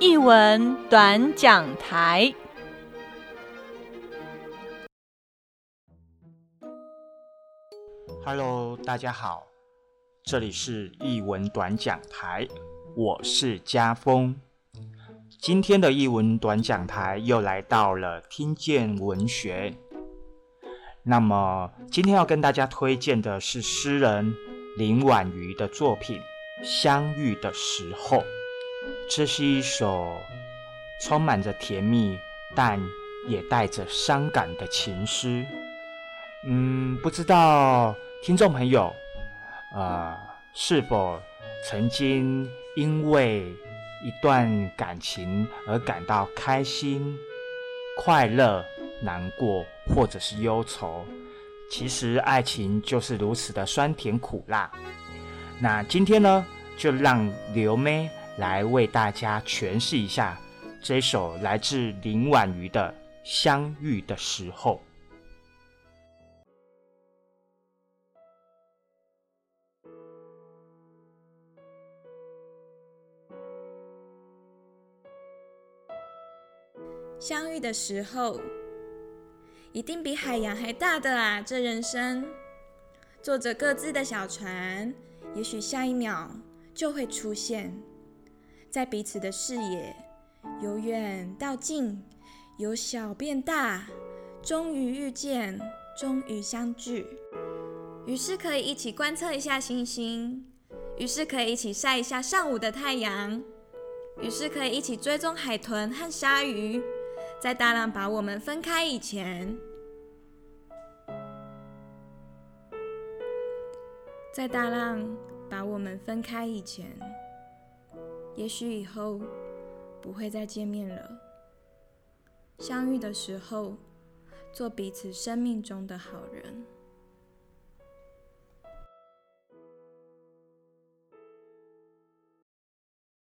译文短讲台。Hello，大家好，这里是译文短讲台，我是家峰。今天的译文短讲台又来到了听见文学。那么，今天要跟大家推荐的是诗人林婉瑜的作品《相遇的时候》。这是一首充满着甜蜜，但也带着伤感的情诗。嗯，不知道听众朋友，呃，是否曾经因为一段感情而感到开心、快乐？难过或者是忧愁，其实爱情就是如此的酸甜苦辣。那今天呢，就让刘妹来为大家诠释一下这首来自林婉瑜的《相遇的时候》。相遇的时候。一定比海洋还大的啊！这人生，坐着各自的小船，也许下一秒就会出现在彼此的视野，由远到近，由小变大，终于遇见，终于相聚。于是可以一起观测一下星星，于是可以一起晒一下上午的太阳，于是可以一起追踪海豚和鲨鱼。在大浪把我们分开以前，在大浪把我们分开以前，也许以后不会再见面了。相遇的时候，做彼此生命中的好人。